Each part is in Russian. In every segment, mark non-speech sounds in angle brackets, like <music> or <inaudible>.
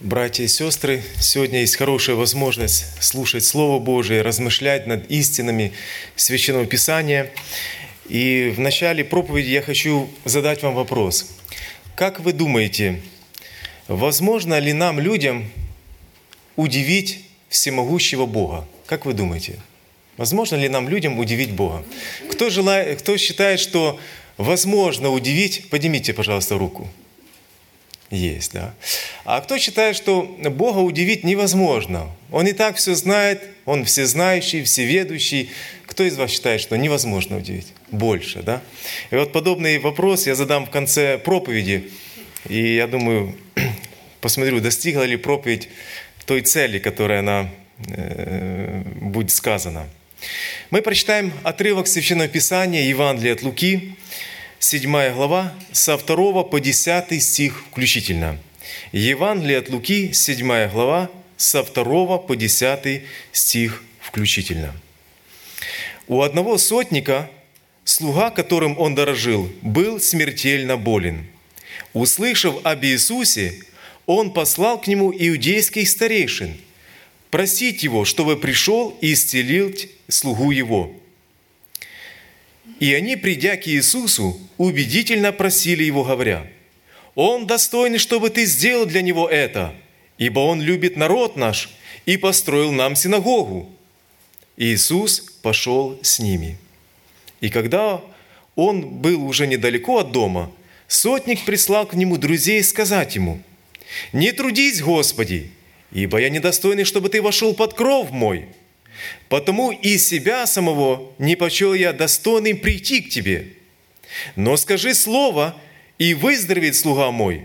Братья и сестры, сегодня есть хорошая возможность слушать Слово Божие, размышлять над истинами Священного Писания. И в начале проповеди я хочу задать вам вопрос. Как вы думаете, возможно ли нам, людям, удивить всемогущего Бога? Как вы думаете? Возможно ли нам, людям, удивить Бога? Кто, желает, кто считает, что возможно удивить, поднимите, пожалуйста, руку. Есть, да. А кто считает, что Бога удивить невозможно? Он и так все знает, Он всезнающий, всеведущий. Кто из вас считает, что невозможно удивить? Больше, да? И вот подобный вопрос я задам в конце проповеди. И я думаю, <clears throat> посмотрю, достигла ли проповедь той цели, которая она э, будет сказана. Мы прочитаем отрывок Священного Писания Евангелия от Луки, 7 глава, со 2 по 10 стих включительно. Евангелие от Луки, 7 глава, со 2 по 10 стих включительно. У одного сотника, слуга, которым он дорожил, был смертельно болен. Услышав об Иисусе, он послал к нему иудейских старейшин, просить его, чтобы пришел и исцелил слугу его – и они, придя к Иисусу, убедительно просили Его, говоря, «Он достойный, чтобы Ты сделал для Него это, ибо Он любит народ наш и построил нам синагогу». Иисус пошел с ними. И когда он был уже недалеко от дома, сотник прислал к нему друзей сказать ему, «Не трудись, Господи, ибо я недостойный, чтобы Ты вошел под кров мой». Потому и себя самого не почел я достойным прийти к тебе. Но скажи слово, и выздоровеет слуга мой.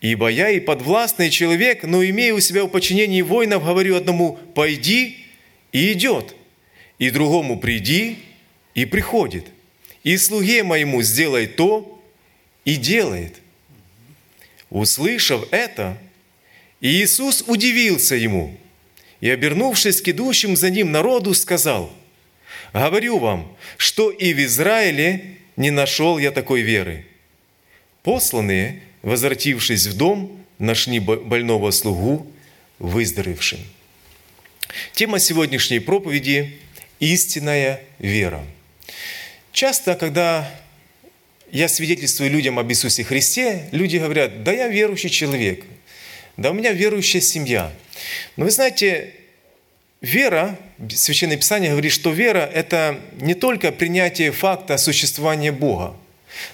Ибо я и подвластный человек, но имея у себя в подчинении воинов, говорю одному «пойди» и идет, и другому «приди» и приходит, и слуге моему «сделай то» и делает. Услышав это, Иисус удивился ему – и, обернувшись к идущим за ним народу, сказал, «Говорю вам, что и в Израиле не нашел я такой веры». Посланные, возвратившись в дом, нашли больного слугу выздоровевшим. Тема сегодняшней проповеди – истинная вера. Часто, когда я свидетельствую людям об Иисусе Христе, люди говорят, да я верующий человек, да у меня верующая семья – но вы знаете, вера, Священное Писание говорит, что вера – это не только принятие факта существования Бога,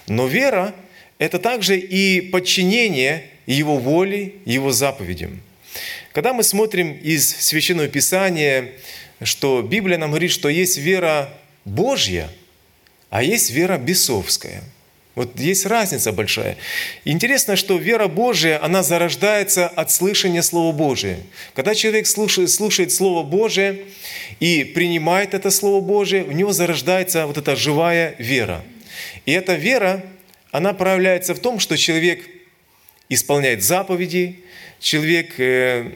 но вера – это также и подчинение Его воле, Его заповедям. Когда мы смотрим из Священного Писания, что Библия нам говорит, что есть вера Божья, а есть вера бесовская – вот есть разница большая. Интересно, что вера Божия, она зарождается от слышания Слова Божия. Когда человек слушает, слушает Слово Божие и принимает это Слово Божие, в него зарождается вот эта живая вера. И эта вера, она проявляется в том, что человек исполняет заповеди, человек э,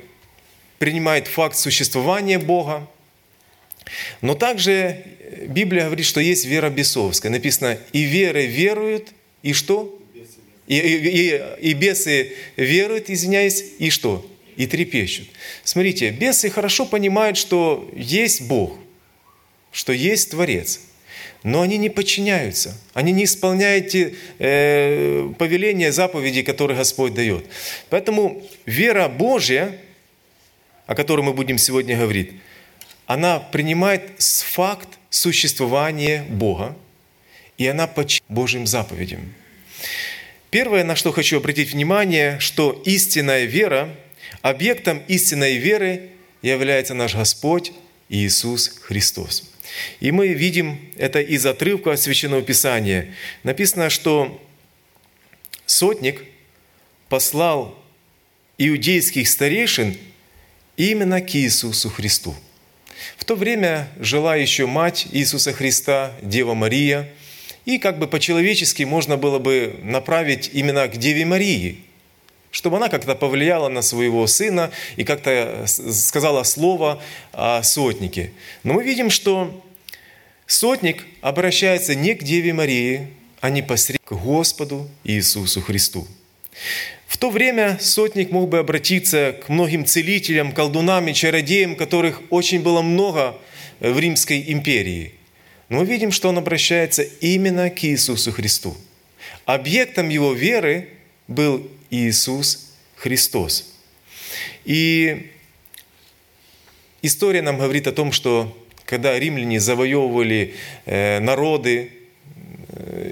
принимает факт существования Бога, но также Библия говорит, что есть вера бесовская. Написано, и веры веруют, и что? И, и, и, и бесы веруют, извиняюсь, и что? И трепещут. Смотрите, бесы хорошо понимают, что есть Бог, что есть Творец. Но они не подчиняются, они не исполняют те э, повеления, заповеди, которые Господь дает. Поэтому вера Божья, о которой мы будем сегодня говорить, она принимает факт существования Бога, и она подчиняется Божьим заповедям. Первое, на что хочу обратить внимание, что истинная вера, объектом истинной веры является наш Господь Иисус Христос. И мы видим это из отрывка Священного Писания. Написано, что сотник послал иудейских старейшин именно к Иисусу Христу – в то время жила еще мать Иисуса Христа, Дева Мария, и как бы по-человечески можно было бы направить именно к Деве Марии, чтобы она как-то повлияла на своего сына и как-то сказала слово о сотнике. Но мы видим, что сотник обращается не к Деве Марии, а непосредственно к Господу Иисусу Христу. В то время сотник мог бы обратиться к многим целителям, колдунам и чародеям, которых очень было много в Римской империи. Но мы видим, что он обращается именно к Иисусу Христу. Объектом его веры был Иисус Христос. И история нам говорит о том, что когда римляне завоевывали э, народы, э,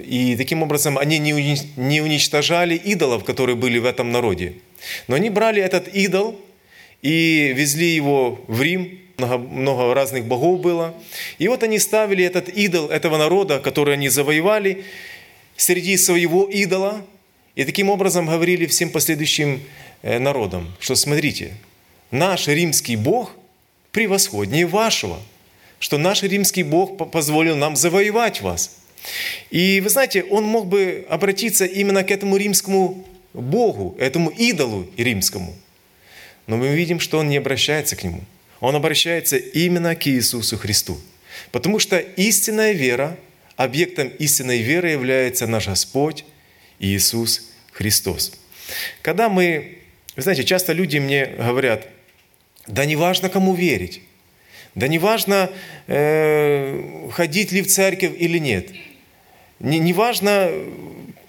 и таким образом они не уничтожали идолов, которые были в этом народе. Но они брали этот идол и везли его в Рим, много, много разных богов было. И вот они ставили этот идол этого народа, который они завоевали, среди своего идола, и таким образом говорили всем последующим э, народам, что смотрите, наш римский Бог превосходнее вашего, что наш римский Бог позволил нам завоевать вас. И вы знаете, он мог бы обратиться именно к этому римскому Богу, этому идолу римскому. Но мы видим, что он не обращается к нему. Он обращается именно к Иисусу Христу. Потому что истинная вера, объектом истинной веры является наш Господь Иисус Христос. Когда мы, вы знаете, часто люди мне говорят, да не важно, кому верить, да не важно, э, ходить ли в церковь или нет, не, не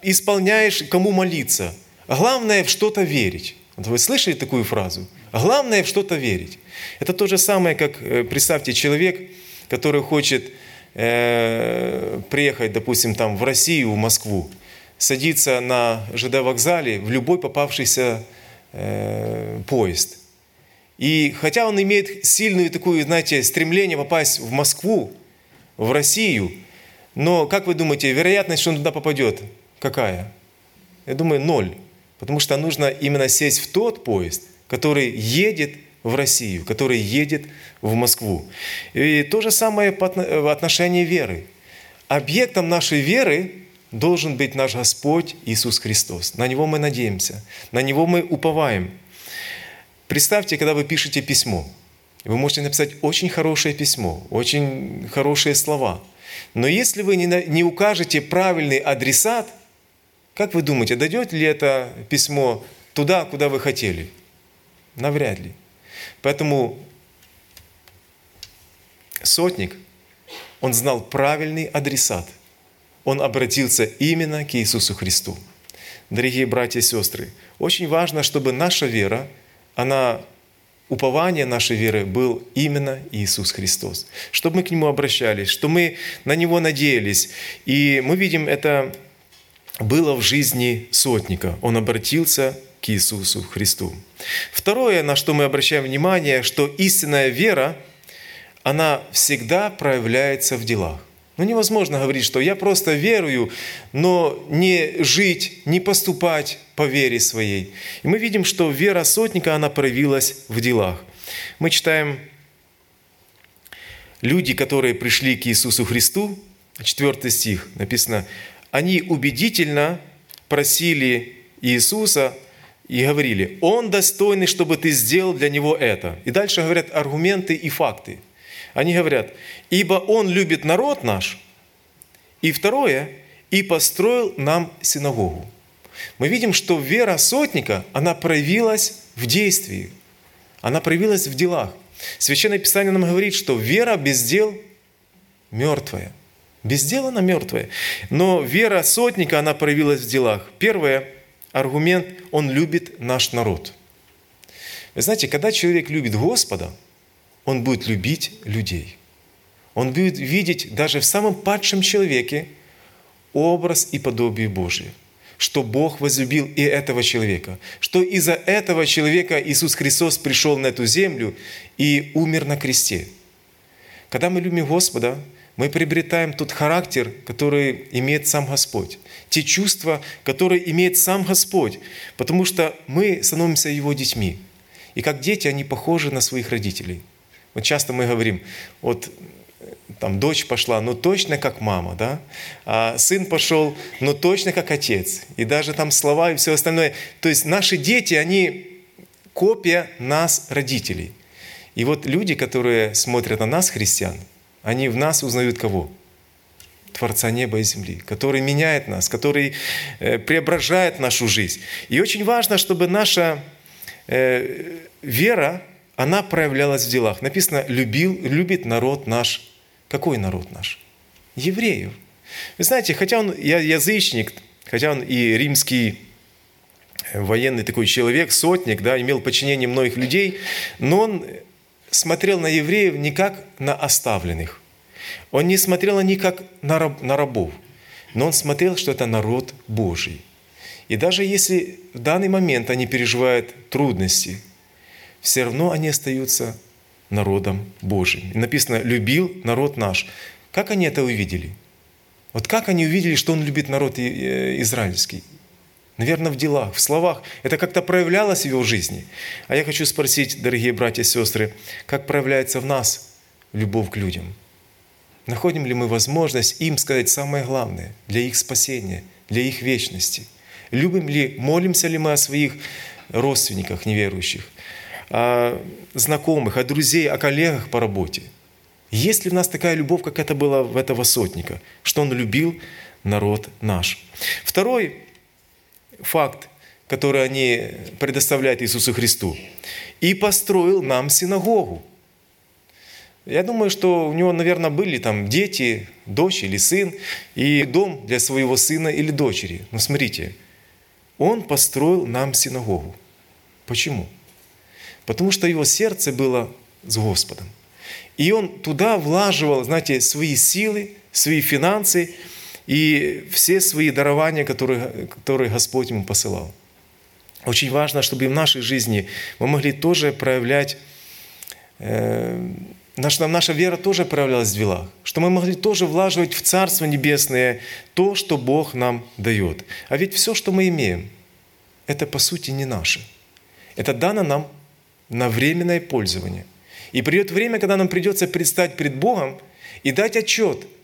исполняешь, кому молиться, главное в что-то верить. Вы слышали такую фразу? Главное в что-то верить. Это то же самое, как, э, представьте, человек, который хочет э, приехать, допустим, там, в Россию, в Москву, садиться на ЖД вокзале в любой попавшийся э, поезд. И хотя он имеет сильную такую, знаете, стремление попасть в Москву, в Россию, но, как вы думаете, вероятность, что он туда попадет, какая? Я думаю, ноль. Потому что нужно именно сесть в тот поезд, который едет в Россию, который едет в Москву. И то же самое в отношении веры. Объектом нашей веры должен быть наш Господь Иисус Христос. На Него мы надеемся, на Него мы уповаем. Представьте, когда вы пишете письмо, вы можете написать очень хорошее письмо, очень хорошие слова. Но если вы не укажете правильный адресат – как вы думаете, дойдет ли это письмо туда, куда вы хотели? Навряд ли. Поэтому сотник, он знал правильный адресат. Он обратился именно к Иисусу Христу. Дорогие братья и сестры, очень важно, чтобы наша вера, она упование нашей веры был именно Иисус Христос. Чтобы мы к Нему обращались, чтобы мы на Него надеялись. И мы видим это было в жизни сотника. Он обратился к Иисусу Христу. Второе, на что мы обращаем внимание, что истинная вера, она всегда проявляется в делах. Ну невозможно говорить, что я просто верую, но не жить, не поступать по вере своей. И мы видим, что вера сотника, она проявилась в делах. Мы читаем люди, которые пришли к Иисусу Христу, 4 стих написано, они убедительно просили Иисуса и говорили, «Он достойный, чтобы ты сделал для Него это». И дальше говорят аргументы и факты. Они говорят, «Ибо Он любит народ наш». И второе, «И построил нам синагогу». Мы видим, что вера сотника, она проявилась в действии, она проявилась в делах. Священное Писание нам говорит, что вера без дел мертвая – без дела она мертвая. Но вера сотника, она проявилась в делах. Первое, аргумент, он любит наш народ. Вы знаете, когда человек любит Господа, он будет любить людей. Он будет видеть даже в самом падшем человеке образ и подобие Божие что Бог возлюбил и этого человека, что из-за этого человека Иисус Христос пришел на эту землю и умер на кресте. Когда мы любим Господа, мы приобретаем тот характер, который имеет сам Господь, те чувства, которые имеет сам Господь, потому что мы становимся Его детьми. И как дети, они похожи на своих родителей. Вот часто мы говорим, вот там дочь пошла, ну точно как мама, да? А сын пошел, ну точно как отец. И даже там слова и все остальное. То есть наши дети, они копия нас, родителей. И вот люди, которые смотрят на нас, христиан, они в нас узнают кого? Творца неба и земли, который меняет нас, который э, преображает нашу жизнь. И очень важно, чтобы наша э, вера, она проявлялась в делах. Написано, любил, любит народ наш. Какой народ наш? Евреев. Вы знаете, хотя он язычник, хотя он и римский военный такой человек, сотник, да, имел подчинение многих людей, но он смотрел на евреев не как на оставленных. Он не смотрел на них как на, раб, на рабов, но он смотрел, что это народ Божий. И даже если в данный момент они переживают трудности, все равно они остаются народом Божьим. И написано «любил народ наш». Как они это увидели? Вот как они увидели, что он любит народ э, израильский? Наверное, в делах, в словах. Это как-то проявлялось в его жизни. А я хочу спросить, дорогие братья и сестры, как проявляется в нас любовь к людям? Находим ли мы возможность им сказать самое главное для их спасения, для их вечности? Любим ли, молимся ли мы о своих родственниках неверующих, о знакомых, о друзей, о коллегах по работе? Есть ли у нас такая любовь, как это было в этого сотника, что он любил народ наш? Второй факт, который они предоставляют Иисусу Христу. «И построил нам синагогу». Я думаю, что у него, наверное, были там дети, дочь или сын, и дом для своего сына или дочери. Но смотрите, он построил нам синагогу. Почему? Потому что его сердце было с Господом. И он туда влаживал, знаете, свои силы, свои финансы, и все свои дарования, которые, которые Господь ему посылал. Очень важно, чтобы и в нашей жизни мы могли тоже проявлять, э, наша, наша вера тоже проявлялась в делах, что мы могли тоже влаживать в Царство Небесное то, что Бог нам дает. А ведь все, что мы имеем, это по сути не наше. Это дано нам на временное пользование. И придет время, когда нам придется предстать пред Богом и дать отчет –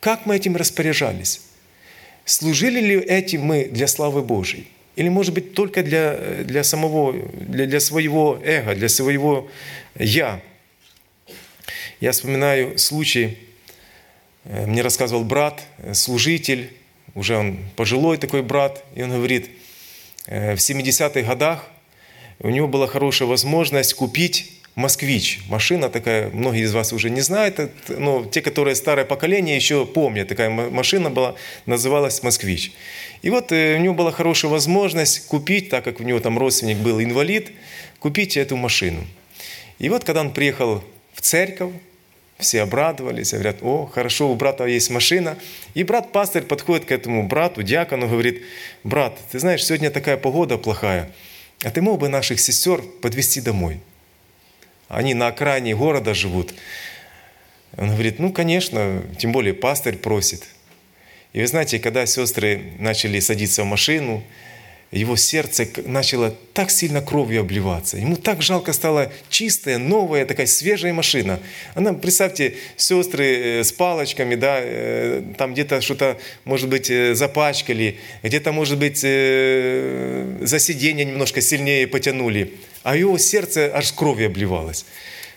как мы этим распоряжались? Служили ли этим мы для славы Божьей? Или, может быть, только для, для самого, для, для своего эго, для своего «я»? Я вспоминаю случай, э, мне рассказывал брат, э, служитель, уже он пожилой такой брат, и он говорит, э, в 70-х годах у него была хорошая возможность купить «Москвич». Машина такая, многие из вас уже не знают, но те, которые старое поколение, еще помнят. Такая машина была, называлась «Москвич». И вот э, у него была хорошая возможность купить, так как у него там родственник был инвалид, купить эту машину. И вот когда он приехал в церковь, все обрадовались, говорят, о, хорошо, у брата есть машина. И брат-пастырь подходит к этому брату, диакону, говорит, брат, ты знаешь, сегодня такая погода плохая, а ты мог бы наших сестер подвести домой? Они на окраине города живут. Он говорит, ну, конечно, тем более пастырь просит. И вы знаете, когда сестры начали садиться в машину, его сердце начало так сильно кровью обливаться. Ему так жалко стало чистая, новая, такая свежая машина. Она, представьте, сестры э, с палочками, да, э, там где-то что-то, может быть, э, запачкали, где-то, может быть, за сиденье немножко сильнее потянули. А его сердце аж кровью обливалось.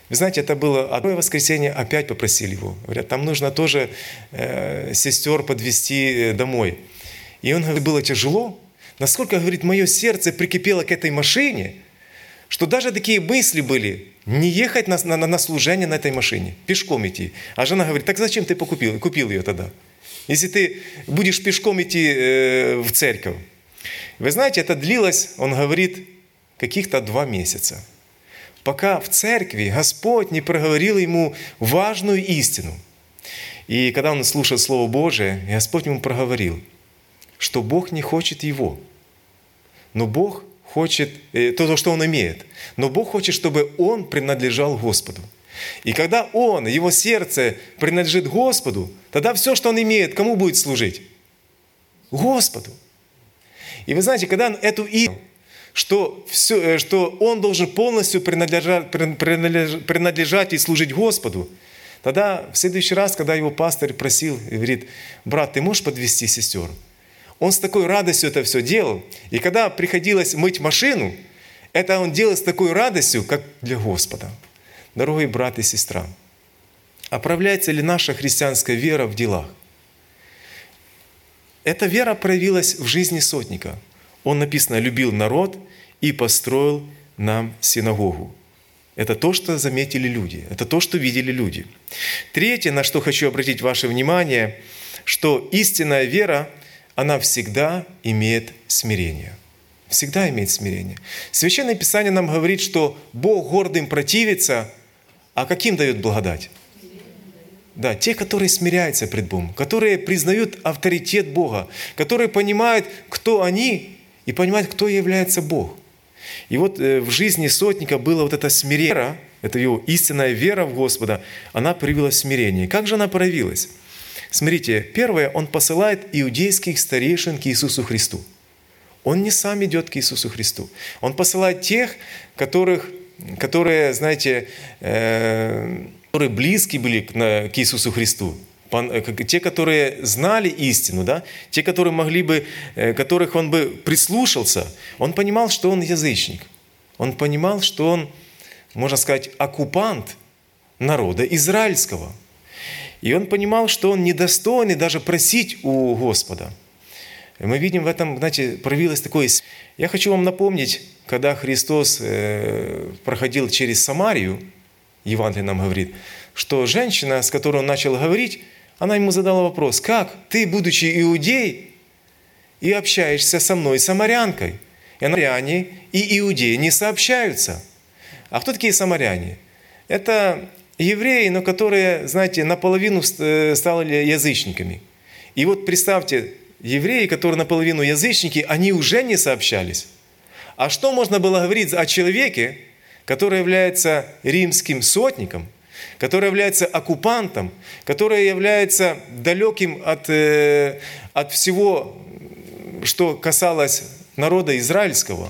Вы знаете, это было одно воскресенье, опять попросили его. Говорят, там нужно тоже э, сестер подвести домой. И он говорит, было тяжело, Насколько, говорит, мое сердце прикипело к этой машине, что даже такие мысли были, не ехать на, на, на служение на этой машине, пешком идти. А жена говорит, так зачем ты покупил, купил ее тогда? Если ты будешь пешком идти э, в церковь. Вы знаете, это длилось, он говорит, каких-то два месяца. Пока в церкви Господь не проговорил ему важную истину. И когда он слушал Слово Божие, Господь ему проговорил, что Бог не хочет его – но Бог хочет, э, то, что он имеет. Но Бог хочет, чтобы он принадлежал Господу. И когда он, его сердце принадлежит Господу, тогда все, что он имеет, кому будет служить? Господу. И вы знаете, когда он эту и что, все, э, что он должен полностью принадлежать, принадлежать и служить Господу, тогда в следующий раз, когда его пастор просил говорит, брат, ты можешь подвести сестер? Он с такой радостью это все делал. И когда приходилось мыть машину, это он делал с такой радостью, как для Господа. Дорогой брат и сестра, оправляется ли наша христианская вера в делах? эта вера проявилась в жизни сотника. Он, написано, любил народ и построил нам синагогу. Это то, что заметили люди, это то, что видели люди. Третье, на что хочу обратить ваше внимание, что истинная вера, она всегда имеет смирение. Всегда имеет смирение. Священное Писание нам говорит, что Бог гордым противится, а каким дает благодать? Да, те, которые смиряются пред Богом, которые признают авторитет Бога, которые понимают, кто они, и понимают, кто является Бог. И вот э, в жизни сотника было вот это смирение, это его истинная вера в Господа, она проявилась в смирении. Как же она проявилась? Смотрите, первое, он посылает иудейских старейшин к Иисусу Христу. Он не сам идет к Иисусу Христу. Он посылает тех, которых, которые, знаете, э, которые близки были к Иисусу Христу, э, те, которые знали истину, да? те, которые могли бы, э, которых он бы прислушался, он понимал, что он язычник. Он понимал, что он, можно сказать, оккупант народа израильского. И он понимал, что он недостойный даже просить у Господа. И мы видим в этом, знаете, проявилось такое... Я хочу вам напомнить, когда Христос э, проходил через Самарию, Евангелие нам говорит, что женщина, с которой он начал говорить, она ему задала вопрос, как ты, будучи иудей, и общаешься со мной, самарянкой? И самаряне и иудеи не сообщаются. А кто такие самаряне? Это евреи, но которые, знаете, наполовину э, стали язычниками. И вот представьте, евреи, которые наполовину язычники, они уже не сообщались. А что можно было говорить о человеке, который является римским сотником, который является оккупантом, который является далеким от, э, от всего, что касалось народа израильского.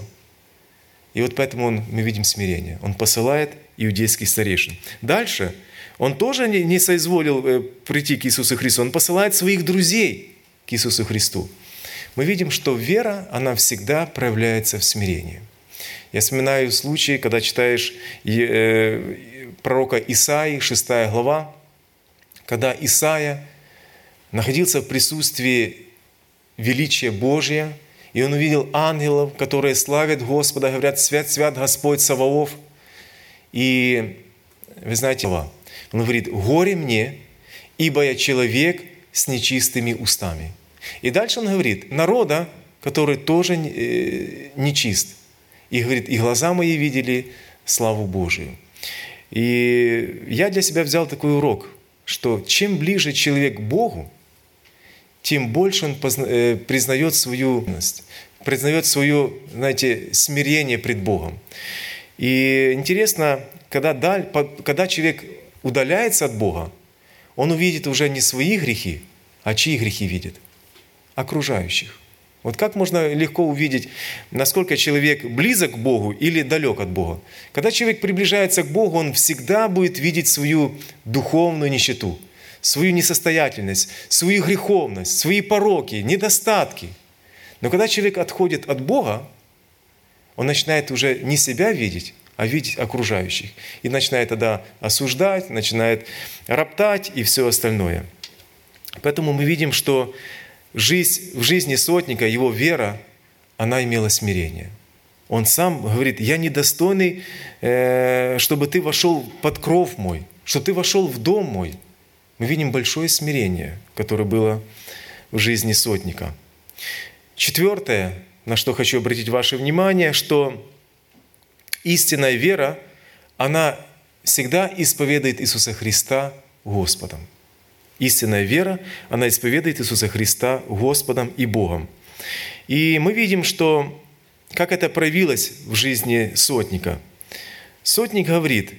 И вот поэтому он, мы видим смирение. Он посылает иудейских старейшин. Дальше он тоже не, соизволил э, прийти к Иисусу Христу. Он посылает своих друзей к Иисусу Христу. Мы видим, что вера, она всегда проявляется в смирении. Я вспоминаю случаи, когда читаешь э, пророка Исаии, 6 глава, когда Исаия находился в присутствии величия Божия, и он увидел ангелов, которые славят Господа, говорят, свят, свят Господь Саваоф. И вы знаете, он говорит, горе мне, ибо я человек с нечистыми устами. И дальше он говорит, народа, который тоже э, нечист – и говорит, и глаза мои видели славу Божию. И я для себя взял такой урок, что чем ближе человек к Богу, тем больше он э, признает свою признает свое, знаете, смирение пред Богом. И интересно, когда, даль, когда человек удаляется от Бога, он увидит уже не свои грехи, а чьи грехи видит? Окружающих. Вот как можно легко увидеть, насколько человек близок к Богу или далек от Бога? Когда человек приближается к Богу, он всегда будет видеть свою духовную нищету, свою несостоятельность, свою греховность, свои пороки, недостатки. Но когда человек отходит от Бога, он начинает уже не себя видеть, а видеть окружающих. И начинает тогда осуждать, начинает роптать и все остальное. Поэтому мы видим, что жизнь, в жизни сотника, его вера, она имела смирение. Он сам говорит, я недостойный, э, чтобы ты вошел под кров мой, чтобы ты вошел в дом мой. Мы видим большое смирение, которое было в жизни сотника. Четвертое, на что хочу обратить ваше внимание, что истинная вера, она всегда исповедует Иисуса Христа Господом. Истинная вера, она исповедует Иисуса Христа Господом и Богом. И мы видим, что как это проявилось в жизни сотника. Сотник говорит,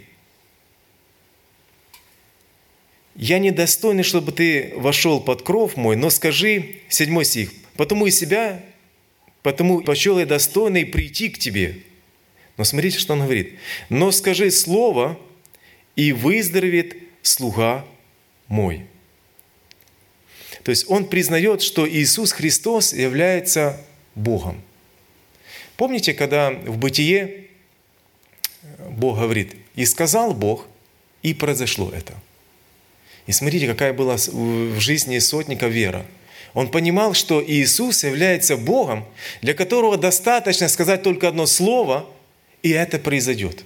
«Я недостойный, чтобы ты вошел под кров мой, но скажи, седьмой стих, потому и себя, потому почел я достойный прийти к тебе». Но смотрите, что он говорит. «Но скажи слово, и выздоровеет слуга мой». То есть он признает, что Иисус Христос является Богом. Помните, когда в бытие Бог говорит, и сказал Бог, и произошло это. И смотрите, какая была в жизни сотника вера. Он понимал, что Иисус является Богом, для которого достаточно сказать только одно слово, и это произойдет.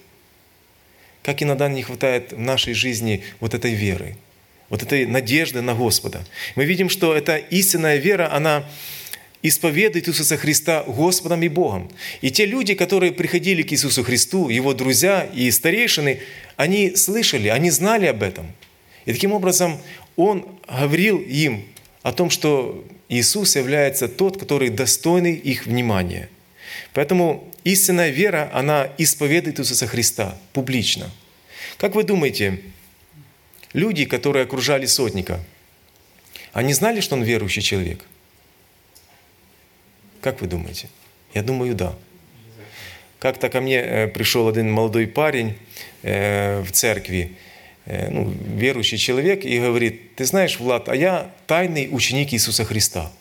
Как иногда не хватает в нашей жизни вот этой веры, вот этой надежды на Господа. Мы видим, что эта истинная вера, она исповедует Иисуса Христа Господом и Богом. И те люди, которые приходили к Иисусу Христу, Его друзья и старейшины, они слышали, они знали об этом. И таким образом Он говорил им о том, что Иисус является тот, который достойный их внимания. Поэтому истинная вера, она исповедует Иисуса Христа публично. Как вы думаете, люди, которые окружали сотника, они знали, что он верующий человек – как вы думаете? Я думаю, да. Как-то ко мне э, пришел один молодой парень э, в церкви, ну, верующий человек, и говорит, ты знаешь, Влад, а я тайный ученик Иисуса Христа.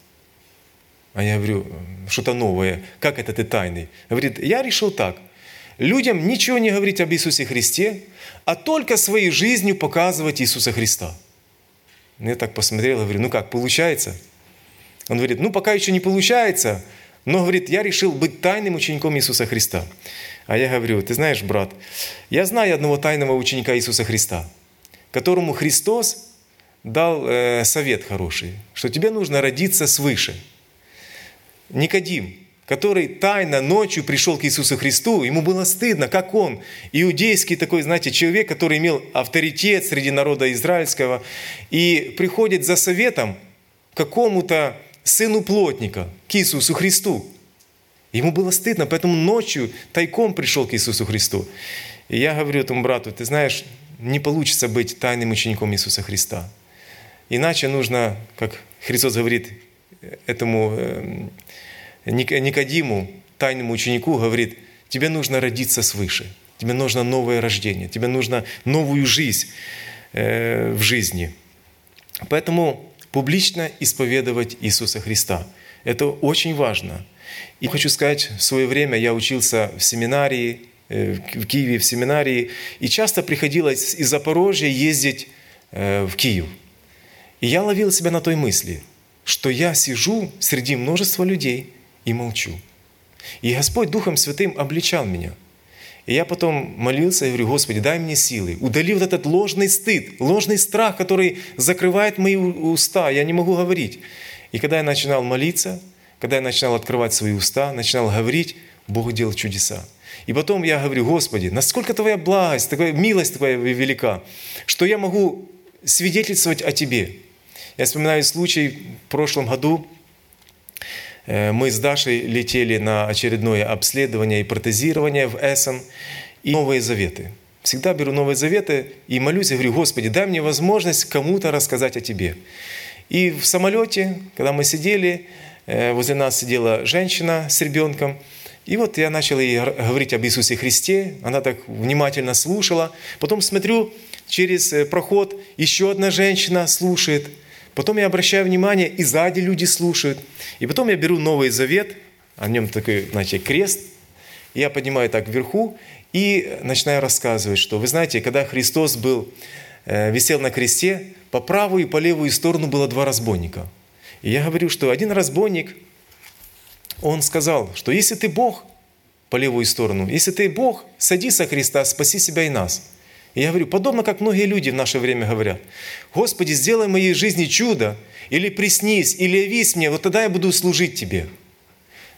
А я говорю, что-то новое. Как это ты тайный? Говорит, я решил так. Людям ничего не говорить об Иисусе Христе, а только своей жизнью показывать Иисуса Христа. Я так посмотрел, говорю, ну как, получается? Он говорит, ну пока еще не получается, но говорит, я решил быть тайным учеником Иисуса Христа. А я говорю, ты знаешь, брат, я знаю одного тайного ученика Иисуса Христа, которому Христос дал э, совет хороший, что тебе нужно родиться свыше. Никодим, который тайно ночью пришел к Иисусу Христу, ему было стыдно, как он, иудейский такой, знаете, человек, который имел авторитет среди народа израильского, и приходит за советом к какому-то сыну плотника, к Иисусу Христу. Ему было стыдно, поэтому ночью тайком пришел к Иисусу Христу. И я говорю этому брату, ты знаешь, не получится быть тайным учеником Иисуса Христа. Иначе нужно, как Христос говорит этому эм, Никодиму, тайному ученику, говорит, тебе нужно родиться свыше, тебе нужно новое рождение, тебе нужно новую жизнь э, в жизни. Поэтому публично исповедовать Иисуса Христа. Это очень важно. И хочу сказать, в свое время я учился в семинарии, э, в Киеве в семинарии, и часто приходилось из Запорожья ездить э, в Киев. И я ловил себя на той мысли, что я сижу среди множества людей и молчу. И Господь Духом Святым обличал меня – и я потом молился и говорю, Господи, дай мне силы. Удали вот этот ложный стыд, ложный страх, который закрывает мои уста. Я не могу говорить. И когда я начинал молиться, когда я начинал открывать свои уста, начинал говорить, Бог делал чудеса. И потом я говорю, Господи, насколько Твоя благость, Твоя милость Твоя велика, что я могу свидетельствовать о Тебе. Я вспоминаю случай в прошлом году, Э, мы с Дашей летели на очередное обследование и протезирование в Эссен и Новые Заветы. Всегда беру Новые Заветы и молюсь, и говорю, Господи, дай мне возможность кому-то рассказать о Тебе. И в самолете, когда мы сидели, возле нас сидела женщина с ребенком, и вот я начал ей говорить об Иисусе Христе, она так внимательно слушала. Потом смотрю, через э, проход еще одна женщина слушает – Потом я обращаю внимание, и сзади люди слушают. И потом я беру Новый Завет, о нем такой, значит, крест, я поднимаю так вверху и начинаю рассказывать, что, вы знаете, когда Христос был, э, висел на кресте, по правую и по левую сторону было два разбойника. И я говорю, что один разбойник, он сказал, что если ты Бог, по левую сторону, если ты Бог, садись со Христа, спаси себя и нас – и я говорю, подобно как многие люди в наше время говорят, Господи, сделай в моей жизни чудо, или приснись, или явись мне, вот тогда я буду служить Тебе.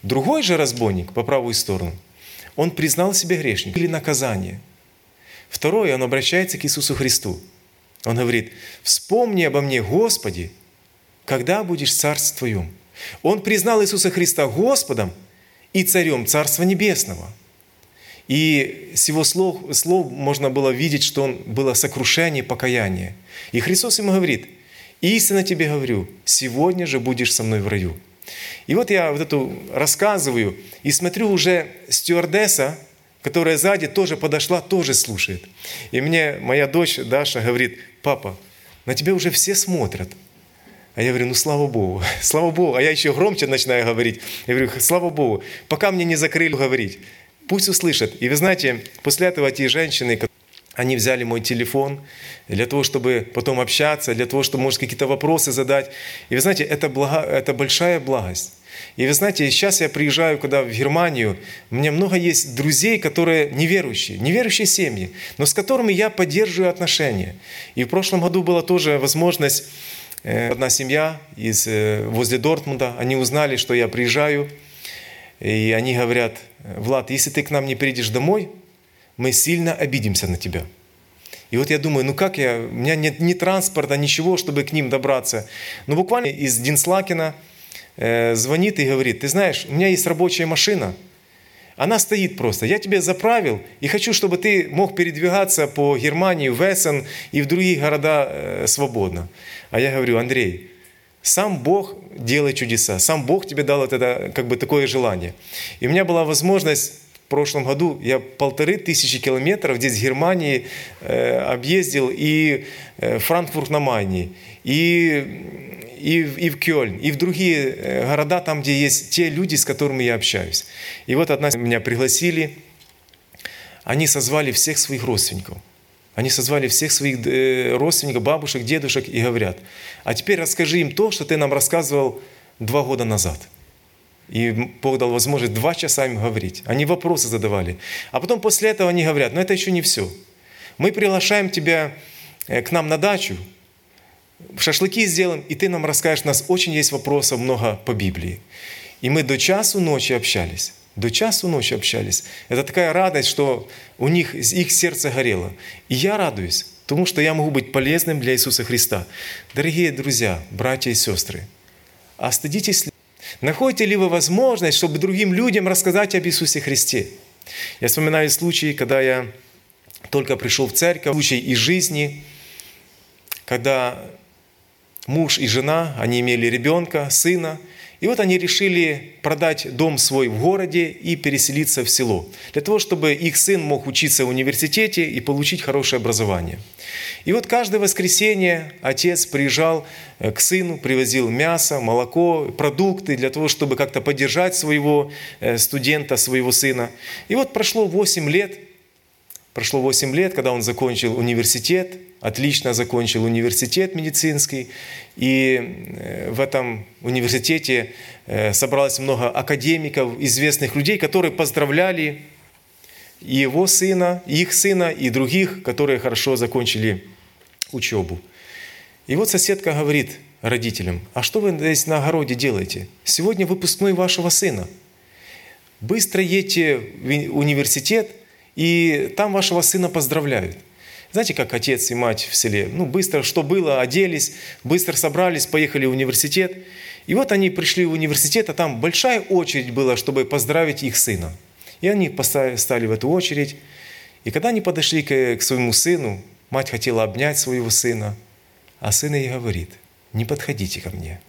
Другой же разбойник по правую сторону, он признал себя грешником или наказание. Второе, он обращается к Иисусу Христу. Он говорит, вспомни обо мне, Господи, когда будешь в Царстве Твоем. Он признал Иисуса Христа Господом и Царем Царства Небесного – и с его слов, слов можно было видеть, что он было сокрушение, покаяние. И Христос ему говорит, истинно тебе говорю, сегодня же будешь со мной в раю. И вот я вот эту рассказываю, и смотрю уже стюардесса, которая сзади тоже подошла, тоже слушает. И мне моя дочь Даша говорит, папа, на тебя уже все смотрят. А я говорю, ну слава Богу, слава Богу. А я еще громче начинаю говорить. Я говорю, слава Богу, пока мне не закрыли говорить. Пусть услышат. И вы знаете, после этого те женщины, они взяли мой телефон для того, чтобы потом общаться, для того, чтобы, может, какие-то вопросы задать. И вы знаете, это, благо, это большая благость. И вы знаете, сейчас я приезжаю, когда в Германию, у меня много есть друзей, которые неверующие, неверующие семьи, но с которыми я поддерживаю отношения. И в прошлом году была тоже возможность, одна семья из, э, возле Дортмунда, они узнали, что я приезжаю, и они говорят, Влад, если ты к нам не придешь домой, мы сильно обидимся на тебя. И вот я думаю, ну как я, у меня нет ни транспорта, ничего, чтобы к ним добраться. Но ну, буквально из Динслакина Э, звонит и говорит, ты знаешь, у меня есть рабочая машина, она стоит просто. Я тебе заправил и хочу, чтобы ты мог передвигаться по Германии, в Эссен и в другие города э, свободно. А я говорю, Андрей, сам Бог делает чудеса, сам Бог тебе дал это, как бы такое желание. И у меня была возможность в прошлом году я полторы тысячи километров здесь в Германии э, объездил и э, Франкфурт на Майне, и и, и в Кёльн, и в другие э, города, там, где есть те люди, с которыми я общаюсь. И вот одна меня пригласили, они созвали всех своих родственников. Они созвали всех своих э, родственников, бабушек, дедушек и говорят, а теперь расскажи им то, что ты нам рассказывал два года назад. И Бог дал возможность два часа им говорить. Они вопросы задавали. А потом после этого они говорят, но это еще не все. Мы приглашаем тебя э, к нам на дачу, шашлыки сделаем, и ты нам расскажешь, у нас очень есть вопросов много по Библии. И мы до часу ночи общались. До часу ночи общались. Это такая радость, что у них, их сердце горело. И я радуюсь, потому что я могу быть полезным для Иисуса Христа. Дорогие друзья, братья и сестры, остыдитесь ли? Находите ли вы возможность, чтобы другим людям рассказать об Иисусе Христе? Я вспоминаю случаи, когда я только пришел в церковь, случай из жизни, когда муж и жена, они имели ребенка, сына, и вот они решили продать дом свой в городе и переселиться в село, для того, чтобы их сын мог учиться в университете и получить хорошее образование. И вот каждое воскресенье отец приезжал э, к сыну, привозил мясо, молоко, продукты для того, чтобы как-то поддержать своего э, студента, своего сына. И вот прошло 8 лет, прошло 8 лет, когда он закончил университет, отлично закончил университет медицинский, и э, в этом университете э, собралось много академиков, известных людей, которые поздравляли и его сына, и их сына, и других, которые хорошо закончили учебу. И вот соседка говорит родителям, а что вы здесь на огороде делаете? Сегодня выпускной вашего сына. Быстро едьте в университет, и там вашего сына поздравляют. Знаете, как отец и мать в селе? Ну, быстро, что было, оделись, быстро собрались, поехали в университет. И вот они пришли в университет, а там большая очередь была, чтобы поздравить их сына. И они стали в эту очередь. И когда они подошли к, к своему сыну, мать хотела обнять своего сына, а сын ей говорит, не подходите ко мне.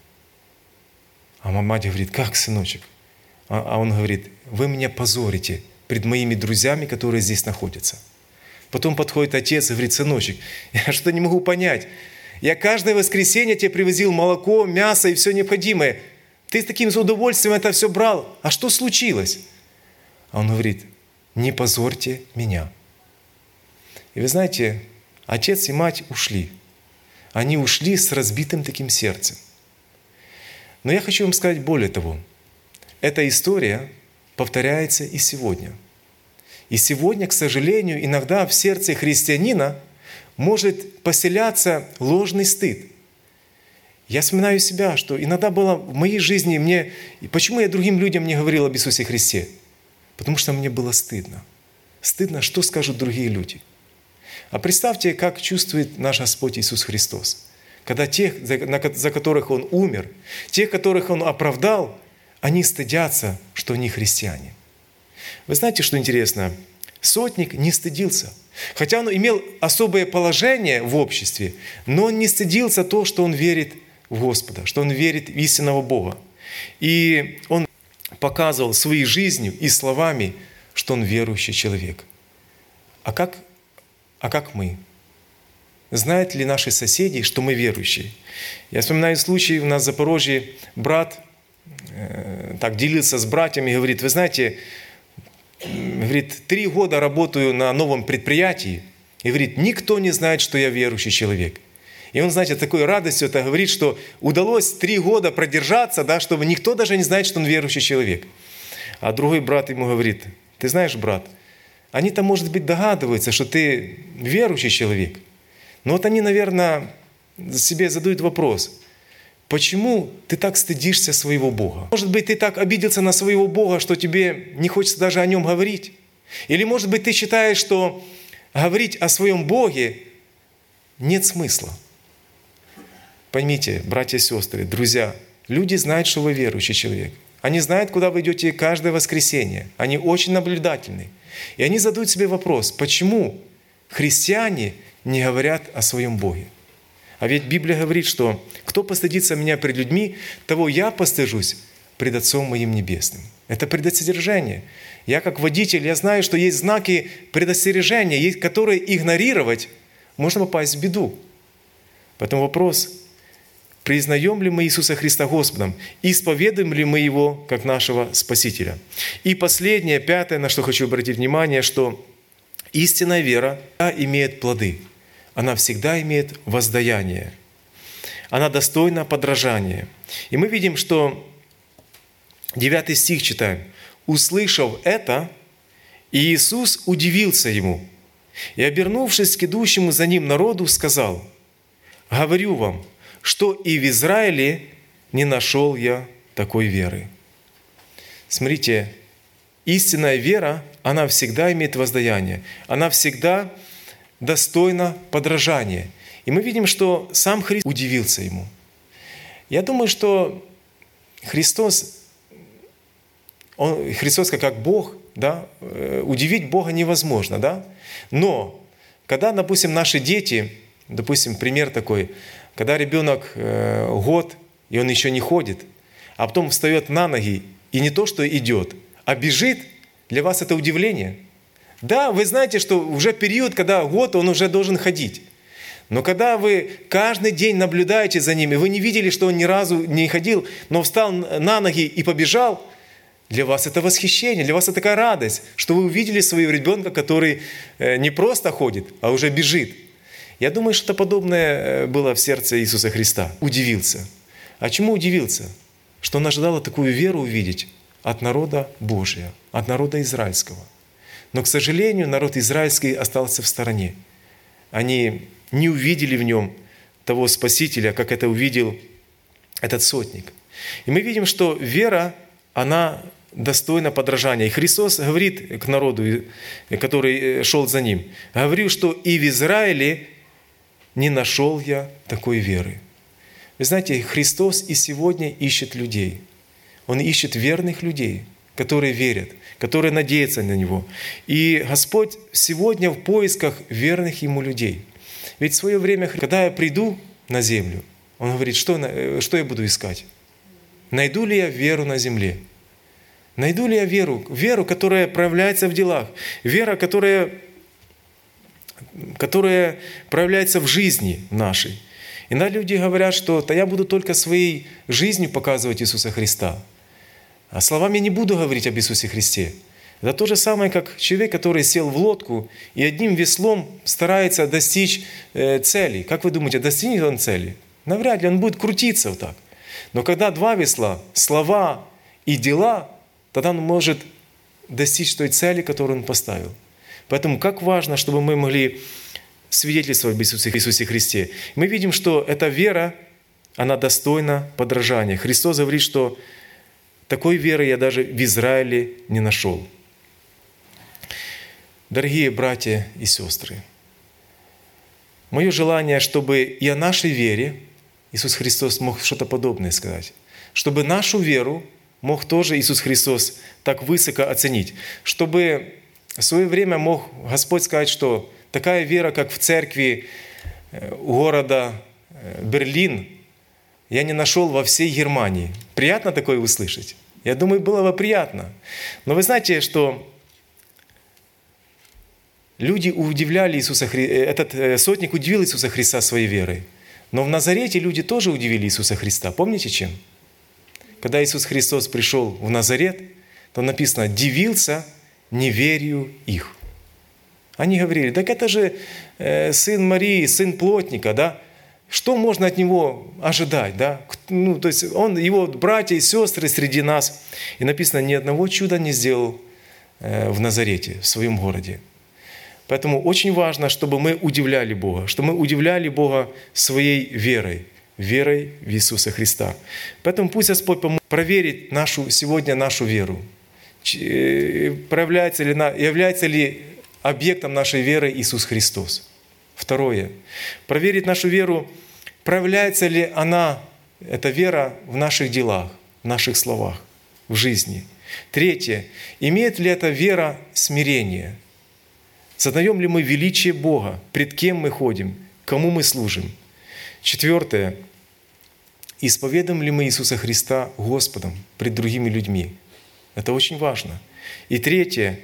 А мать говорит, как, сыночек? А, а он говорит, вы меня позорите пред моими друзьями, которые здесь находятся. Потом подходит отец и говорит, сыночек, <laughs> я что-то не могу понять. Я каждое воскресенье тебе привозил молоко, мясо и все необходимое. Ты с таким удовольствием это все брал. А что случилось? А он говорит, не позорьте меня. И вы знаете, отец и мать ушли. Они ушли с разбитым таким сердцем. Но я хочу вам сказать более того. Эта история повторяется и сегодня – и сегодня, к сожалению, иногда в сердце христианина может поселяться ложный стыд. Я вспоминаю себя, что иногда было в моей жизни мне... Почему я другим людям не говорил об Иисусе Христе? Потому что мне было стыдно. Стыдно, что скажут другие люди. А представьте, как чувствует наш Господь Иисус Христос. Когда тех, за которых Он умер, тех, которых Он оправдал, они стыдятся, что они христиане. Вы знаете, что интересно? Сотник не стыдился. Хотя он имел особое положение в обществе, но он не стыдился то, что он верит в Господа, что он верит в истинного Бога. И он показывал своей жизнью и словами, что он верующий человек. А как, а как мы? Знают ли наши соседи, что мы верующие? Я вспоминаю случай, у нас в Запорожье брат э, так делился с братьями и говорит, вы знаете, говорит, три года работаю на новом предприятии. И говорит, никто не знает, что я верующий человек. И он, знаете, такой радостью это говорит, что удалось три года продержаться, да, чтобы никто даже не знает, что он верующий человек. А другой брат ему говорит, ты знаешь, брат, они-то, может быть, догадываются, что ты верующий человек. Но вот они, наверное, себе задают вопрос, почему ты так стыдишься своего Бога? Может быть, ты так обиделся на своего Бога, что тебе не хочется даже о нем говорить? Или, может быть, ты считаешь, что говорить о своем Боге нет смысла? Поймите, братья и сестры, друзья, люди знают, что вы верующий человек. Они знают, куда вы идете каждое воскресенье. Они очень наблюдательны. И они задают себе вопрос, почему христиане не говорят о своем Боге? А ведь Библия говорит, что кто постыдится меня пред людьми, того я постыжусь пред Отцом моим Небесным. Это предостережение. Я как водитель, я знаю, что есть знаки предостережения, которые игнорировать, можно попасть в беду. Поэтому вопрос, признаем ли мы Иисуса Христа Господом, исповедуем ли мы Его как нашего Спасителя. И последнее, пятое, на что хочу обратить внимание, что истинная вера имеет плоды – она всегда имеет воздаяние. Она достойна подражания. И мы видим, что 9 стих читаем. «Услышав это, Иисус удивился ему, и, обернувшись к идущему за ним народу, сказал, «Говорю вам, что и в Израиле не нашел я такой веры». Смотрите, истинная вера, она всегда имеет воздаяние. Она всегда достойно подражания. И мы видим, что сам Христос удивился ему. Я думаю, что Христос, он, Христос как Бог, да, э, удивить Бога невозможно, да? Но когда, допустим, наши дети, допустим, пример такой, когда ребенок э, год, и он еще не ходит, а потом встает на ноги, и не то, что идет, а бежит, для вас это удивление – да, вы знаете, что уже период, когда год, он уже должен ходить. Но когда вы каждый день наблюдаете за ними, вы не видели, что он ни разу не ходил, но встал на ноги и побежал, для вас это восхищение, для вас это такая радость, что вы увидели своего ребенка, который э, не просто ходит, а уже бежит. Я думаю, что подобное э, было в сердце Иисуса Христа. Удивился. А чему удивился? Что он ожидал такую веру увидеть от народа Божия, от народа израильского – но, к сожалению, народ израильский остался в стороне. Они не увидели в нем того Спасителя, как это увидел этот сотник. И мы видим, что вера, она достойна подражания. И Христос говорит к народу, который э, шел за ним, говорил, что и в Израиле не нашел я такой веры. Вы знаете, Христос и сегодня ищет людей. Он ищет верных людей, которые верят, которые надеются на Него. И Господь сегодня в поисках верных Ему людей. Ведь в свое время, когда я приду на землю, Он говорит, что, э, что я буду искать? Найду ли я веру на земле? Найду ли я веру? Веру, которая проявляется в делах. Вера, которая, которая проявляется в жизни нашей. Иногда люди говорят, что «да я буду только своей жизнью показывать Иисуса Христа». А словами не буду говорить об Иисусе Христе. Это то же самое, как человек, который сел в лодку и одним веслом старается достичь э, цели. Как вы думаете, достигнет он цели? Навряд ли, он будет крутиться вот так. Но когда два весла, слова и дела, тогда он может достичь той цели, которую он поставил. Поэтому как важно, чтобы мы могли свидетельствовать об Иисусе, Иисусе Христе. Мы видим, что эта вера, она достойна подражания. Христос говорит, что такой веры я даже в Израиле не нашел. Дорогие братья и сестры, мое желание, чтобы и о нашей вере Иисус Христос мог что-то подобное сказать, чтобы нашу веру мог тоже Иисус Христос так высоко оценить, чтобы в свое время мог Господь сказать, что такая вера, как в церкви э, города э, Берлин, я не нашел во всей Германии. Приятно такое услышать? Я думаю, было бы приятно. Но вы знаете, что люди удивляли Иисуса Христа, э, этот э, сотник удивил Иисуса Христа своей верой. Но в Назарете люди тоже удивили Иисуса Христа. Помните чем? Когда Иисус Христос пришел в Назарет, то написано «дивился неверию их». Они говорили, так это же э, сын Марии, сын плотника, да? Что можно от него ожидать, да? Ну, то есть он, его братья и сестры среди нас. И написано, ни одного чуда не сделал э, в Назарете, в своем городе. Поэтому очень важно, чтобы мы удивляли Бога, чтобы мы удивляли Бога своей верой, верой в Иисуса Христа. Поэтому пусть Господь поможет проверить нашу, сегодня нашу веру. Э, проявляется ли, является ли объектом нашей веры Иисус Христос. Второе. Проверить нашу веру, проявляется ли она, эта вера, в наших делах, в наших словах, в жизни. Третье. Имеет ли эта вера смирение – Сознаем ли мы величие Бога, пред кем мы ходим, кому мы служим? Четвертое. Исповедуем ли мы Иисуса Христа Господом пред другими людьми? Это очень важно. И третье.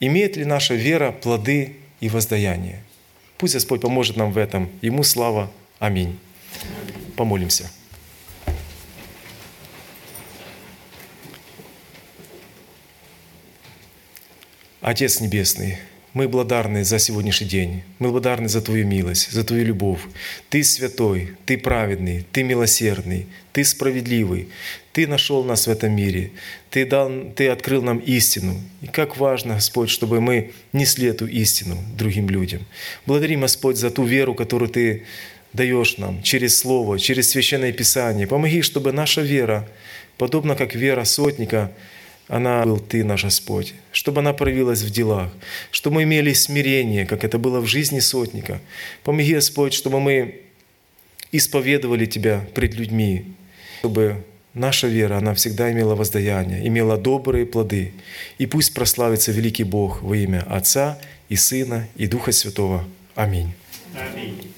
Имеет ли наша вера плоды и воздаяние? Пусть Господь поможет нам в этом. Ему слава. Аминь. Помолимся. Отец Небесный, мы благодарны за сегодняшний день. Мы благодарны за Твою милость, за Твою любовь. Ты святой, Ты праведный, Ты милосердный, Ты справедливый. Ты нашел нас в этом мире. Ты, дал, ты открыл нам истину. И как важно, Господь, чтобы мы несли эту истину другим людям. Благодарим, Господь, за ту веру, которую Ты даешь нам через Слово, через Священное Писание. Помоги, чтобы наша вера, подобно как вера сотника, она был Ты, наш Господь, чтобы она проявилась в делах, чтобы мы имели смирение, как это было в жизни сотника. Помоги, Господь, чтобы мы исповедовали Тебя пред людьми, чтобы наша вера, она всегда имела воздаяние, имела добрые плоды. И пусть прославится великий Бог во имя Отца и Сына и Духа Святого. Аминь. Аминь.